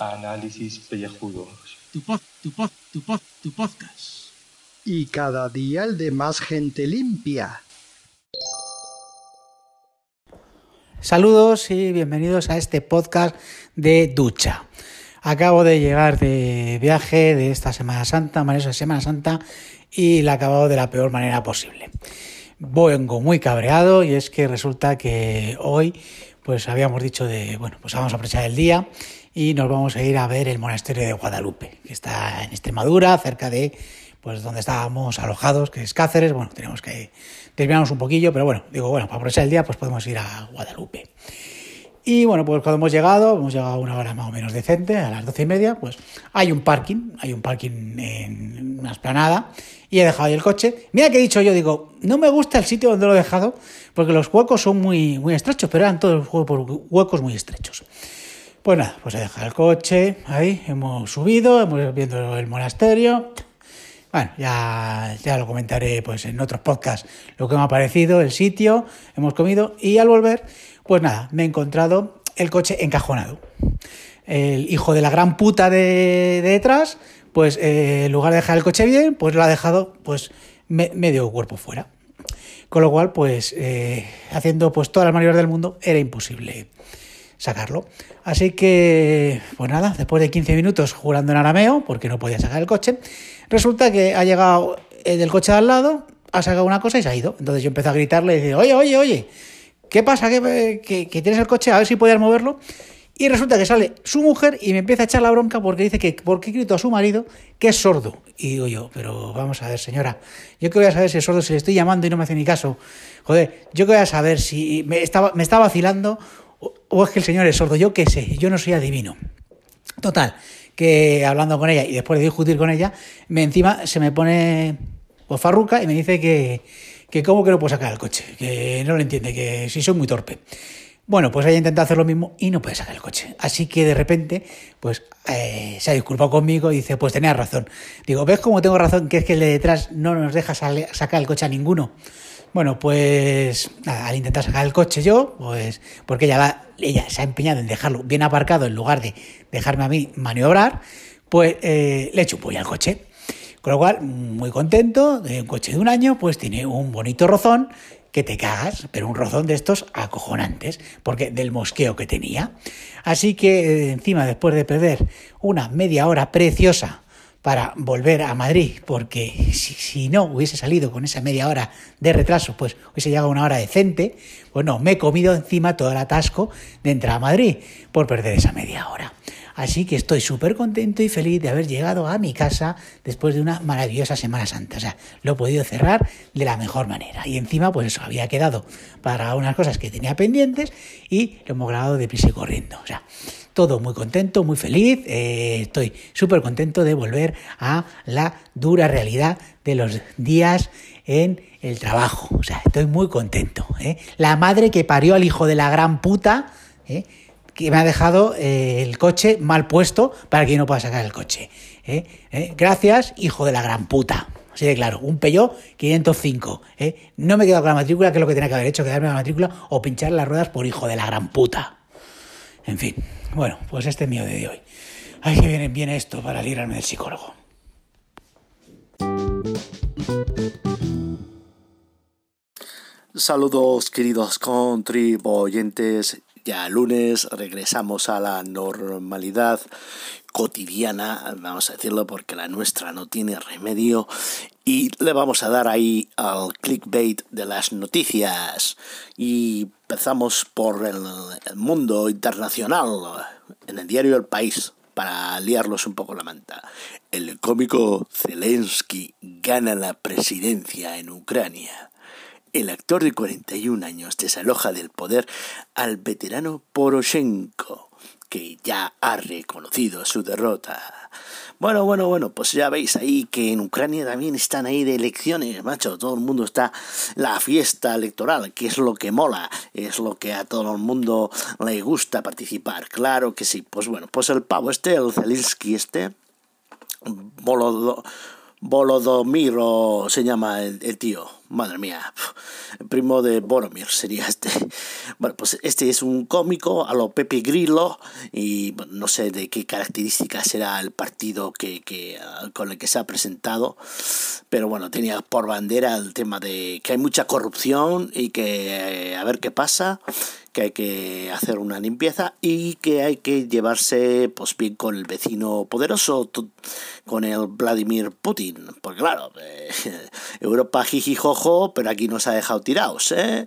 Análisis pellejudos. Tu pod, tu pod, tu pod, tu podcast. Y cada día el de más gente limpia. Saludos y bienvenidos a este podcast de ducha. Acabo de llegar de viaje de esta Semana Santa, de Semana Santa, y la he acabado de la peor manera posible. Vengo muy cabreado y es que resulta que hoy pues habíamos dicho de, bueno, pues vamos a aprovechar el día y nos vamos a ir a ver el monasterio de Guadalupe, que está en Extremadura, cerca de pues donde estábamos alojados, que es Cáceres. Bueno, tenemos que desviarnos un poquillo, pero bueno, digo, bueno, para aprovechar el día, pues podemos ir a Guadalupe. Y bueno, pues cuando hemos llegado, hemos llegado a una hora más o menos decente, a las doce y media, pues hay un parking, hay un parking en una esplanada, y he dejado ahí el coche. Mira que he dicho yo, digo, no me gusta el sitio donde lo he dejado, porque los huecos son muy, muy estrechos, pero eran todos huecos muy estrechos. Pues nada, pues he dejado el coche, ahí, hemos subido, hemos viendo el monasterio. Bueno, ya, ya lo comentaré pues en otros podcasts lo que me ha parecido, el sitio, hemos comido y al volver, pues nada, me he encontrado el coche encajonado. El hijo de la gran puta de, detrás, pues eh, en lugar de dejar el coche bien, pues lo ha dejado pues medio cuerpo fuera. Con lo cual, pues eh, haciendo pues todas las maniobras del mundo era imposible sacarlo. Así que, pues nada, después de 15 minutos jugando en arameo, porque no podía sacar el coche, resulta que ha llegado el del coche de al lado, ha sacado una cosa y se ha ido. Entonces yo empecé a gritarle y decir, oye, oye, oye, ¿qué pasa? ¿Que, que, tienes el coche? A ver si podías moverlo. Y resulta que sale su mujer y me empieza a echar la bronca porque dice que porque grito a su marido que es sordo. Y digo yo, pero vamos a ver, señora, yo que voy a saber si es sordo, si le estoy llamando y no me hace ni caso. Joder, yo que voy a saber si me estaba, me está vacilando o, es que el señor es sordo, yo qué sé, yo no soy adivino. Total, que hablando con ella y después de discutir con ella, me encima se me pone pues, farruca y me dice que, que cómo que no puedo sacar el coche, que no lo entiende, que si soy muy torpe. Bueno, pues ella intenta hacer lo mismo y no puede sacar el coche. Así que de repente, pues eh, se ha disculpado conmigo y dice, pues tenía razón. Digo, ¿ves cómo tengo razón? Que es que el de detrás no nos deja sacar el coche a ninguno. Bueno, pues al intentar sacar el coche yo, pues porque ella, ella se ha empeñado en dejarlo bien aparcado en lugar de dejarme a mí maniobrar, pues eh, le un pollo al coche. Con lo cual, muy contento, de un coche de un año, pues tiene un bonito rozón que te cagas, pero un rozón de estos acojonantes, porque del mosqueo que tenía. Así que encima, después de perder una media hora preciosa para volver a Madrid, porque si, no hubiese salido con esa media hora de retraso, pues hubiese llegado una hora decente, pues no, me he comido encima todo el atasco de entrar a Madrid por perder esa media hora. Así que estoy súper contento y feliz de haber llegado a mi casa después de una maravillosa Semana Santa. O sea, lo he podido cerrar de la mejor manera. Y encima, pues eso, había quedado para unas cosas que tenía pendientes y lo hemos grabado de prisa y corriendo. O sea, todo muy contento, muy feliz. Eh, estoy súper contento de volver a la dura realidad de los días en el trabajo. O sea, estoy muy contento. ¿eh? La madre que parió al hijo de la gran puta, ¿eh? Que me ha dejado el coche mal puesto para que yo no pueda sacar el coche. Gracias, hijo de la gran puta. Así de claro, un Peugeot 505. No me he quedado con la matrícula, que es lo que tenía que haber hecho, quedarme con la matrícula o pinchar las ruedas por hijo de la gran puta. En fin, bueno, pues este es mío de hoy. Ay, que viene bien esto para librarme del psicólogo. Saludos queridos contribuyentes. Ya lunes regresamos a la normalidad cotidiana, vamos a decirlo porque la nuestra no tiene remedio y le vamos a dar ahí al clickbait de las noticias y empezamos por el, mundo internacional en el diario El País para liarlos un poco la manta. El cómico Zelensky gana la presidencia en Ucrania. El actor de 41 años desaloja del poder al veterano Poroshenko que ya ha reconocido su derrota. Bueno, bueno, bueno, pues ya veis ahí que en Ucrania también están ahí de elecciones, macho. Todo el mundo está la fiesta electoral, que es lo que mola, es lo que a todo el mundo le gusta participar. Claro que sí. Pues bueno, pues el pavo este, el Zelensky este, Bolodo, Bolodomiro se llama el, el tío. Madre mía primo de Boromir sería este. Bueno, pues este es un cómico a lo Pepe Grillo y no sé de qué características será el partido que, que, con el que se ha presentado, pero bueno, tenía por bandera el tema de que hay mucha corrupción y que eh, a ver qué pasa que hay que hacer una limpieza y que hay que llevarse pues bien con el vecino poderoso, con el Vladimir Putin. Porque claro, eh, Europa jijijojo, pero aquí nos ha dejado tirados. ¿eh?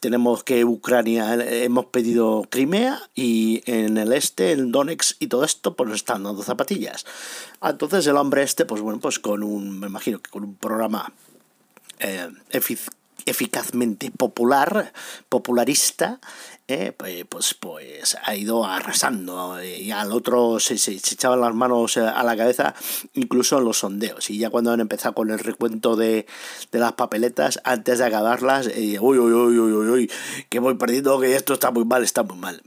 Tenemos que Ucrania, hemos pedido Crimea y en el este, el Donetsk y todo esto, pues nos están dando zapatillas. Entonces el hombre este, pues bueno, pues con un, me imagino que con un programa eh, eficazmente popular, popularista, eh, pues, pues, pues, ha ido arrasando eh, y al otro se, se, echaban las manos eh, a la cabeza incluso en los sondeos. Y ya cuando han empezado con el recuento de, de las papeletas antes de acabarlas uy, uy, uy, uy, uy, uy, que voy perdiendo, que esto está muy mal, está muy mal.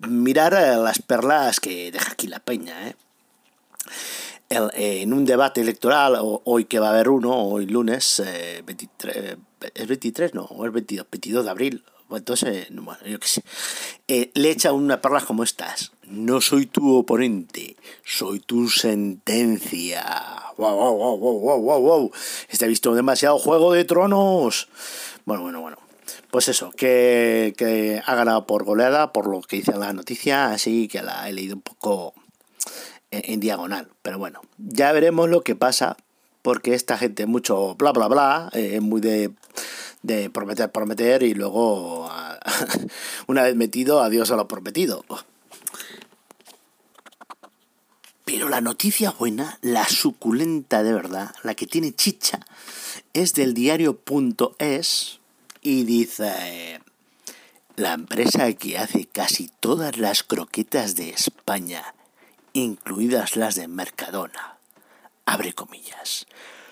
Mirar las perlas que deja aquí la peña eh en un debate electoral, hoy que va a haber uno, hoy lunes, 23, eh, ¿es 23? No, es 22, 22 de abril. Entonces, bueno, yo qué sé. Eh, le echa una perla como estas. No soy tu oponente, soy tu sentencia. ¡Wow, wow, wow, wow, wow, wow! Este ha visto demasiado Juego de Tronos. Bueno, bueno, bueno. Pues eso, que, que ha ganado por goleada, por lo que dice la noticia, así que la he leído un poco en, diagonal. Pero bueno, ya veremos lo que pasa, porque esta gente mucho bla bla bla, eh, es muy de, de prometer, prometer y luego una vez metido, adiós a lo prometido. Pero la noticia buena, la suculenta de verdad, la que tiene chicha, es del diario.es y dice, la empresa que hace casi todas las croquetas de España incluidas las de Mercadona. Abre comillas.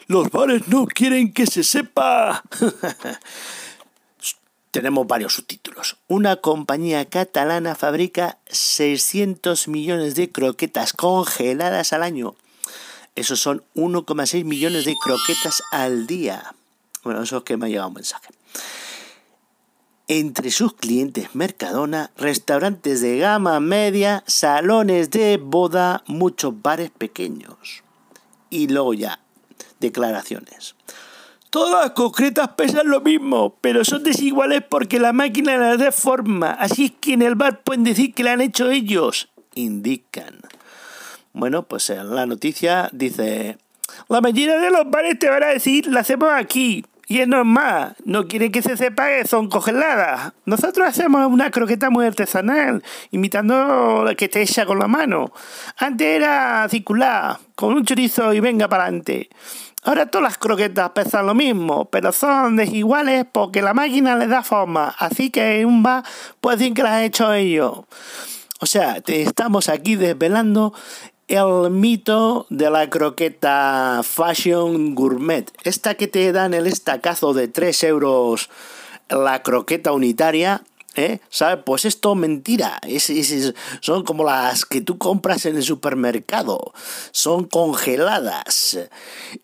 Los bares no quieren que se sepa. Tenemos varios subtítulos. Una compañía catalana fabrica 600 millones de croquetas congeladas al año. Esos son 1,6 millones de croquetas al día. Bueno, eso es que me ha llegado un mensaje entre sus clientes Mercadona, restaurantes de gama media, salones de boda, muchos bares pequeños. Y luego ya, declaraciones. Todas concretas pesan lo mismo, pero son desiguales porque la máquina las deforma. Así es que en el bar pueden decir que la han hecho ellos, indican. Bueno, pues en la noticia dice, la mayoría de los bares te van a decir, la hacemos aquí, y es normal, no quiere que se sepa que son congeladas. Nosotros hacemos una croqueta muy artesanal, imitando la que te echa con la mano. Antes era circular, con un chorizo y venga para adelante. Ahora todas las croquetas pesan lo mismo, pero son desiguales porque la máquina les da forma. Así que en un bar pueden decir que las ha hecho ellos. O sea, te estamos aquí desvelando el mito de la croqueta Fashion Gourmet. Esta que te dan el estacazo de 3 euros la croqueta unitaria ¿Eh? ¿Sabes? Pues esto mentira. Es, son como las que tú compras en el supermercado. Son congeladas.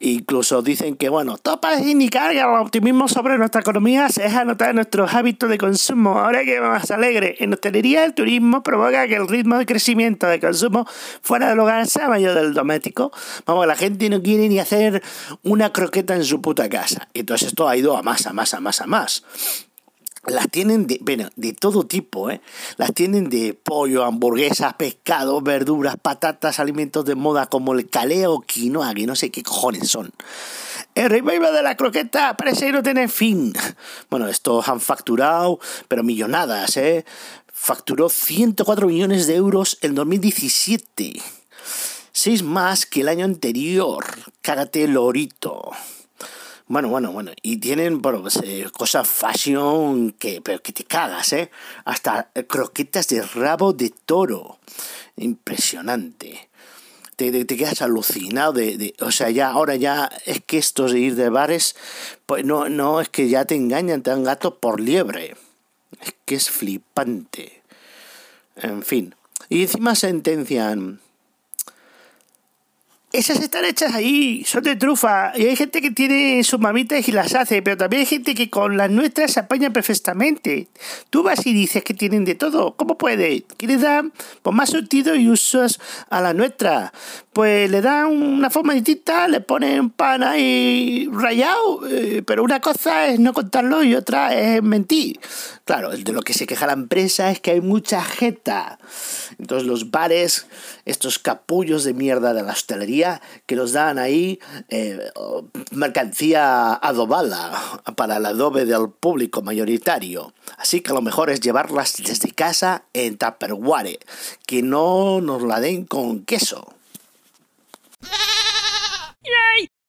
Incluso dicen que, bueno, parece indicar que el optimismo sobre nuestra economía se deja notar en nuestros hábitos de consumo. Ahora que más alegre, en hostelería el turismo provoca que el ritmo de crecimiento de consumo fuera del hogar sea mayor del doméstico. Vamos, la gente no quiere ni hacer una croqueta en su puta casa. Entonces esto ha ido a más, a más, a más, a más las tienen de, bueno, de todo tipo, ¿eh? Las tienen de pollo, hamburguesas, pescado, verduras, patatas, alimentos de moda como el caleo, quinoa, que no sé qué cojones son. El revival de la croqueta parece no tener fin. Bueno, estos han facturado, pero millonadas, ¿eh? Facturó 104 millones de euros en 2017. Seis más que el año anterior. Cágate lorito. Bueno, bueno, bueno. Y tienen bueno, pues, eh, cosas fashion que, pero que te cagas, ¿eh? Hasta croquetas de rabo de toro. Impresionante. Te, te, quedas alucinado de, de, O sea, ya ahora ya es que estos de ir de bares, pues no, no, es que ya te engañan, te dan gato por liebre. Es que es flipante. En fin. Y encima sentencian esas están hechas ahí, son de trufa. Y hay gente que tiene sus mamitas y las hace, pero también hay gente que con las nuestras se apaña perfectamente. Tú vas y dices que tienen de todo. ¿Cómo puede? ¿Qué le dan pues, más sentido y usos a la nuestra? Pues le dan una forma distinta, le ponen pan ahí rayado, eh, pero una cosa es no contarlo y otra es mentir. Claro, de lo que se queja la empresa es que hay mucha jeta. Entonces los bares, estos capullos de mierda de la hostelería, que nos dan ahí eh, mercancía adobada para el adobe del público mayoritario. Así que lo mejor es llevarlas desde casa en Tupperware, que no nos la den con queso.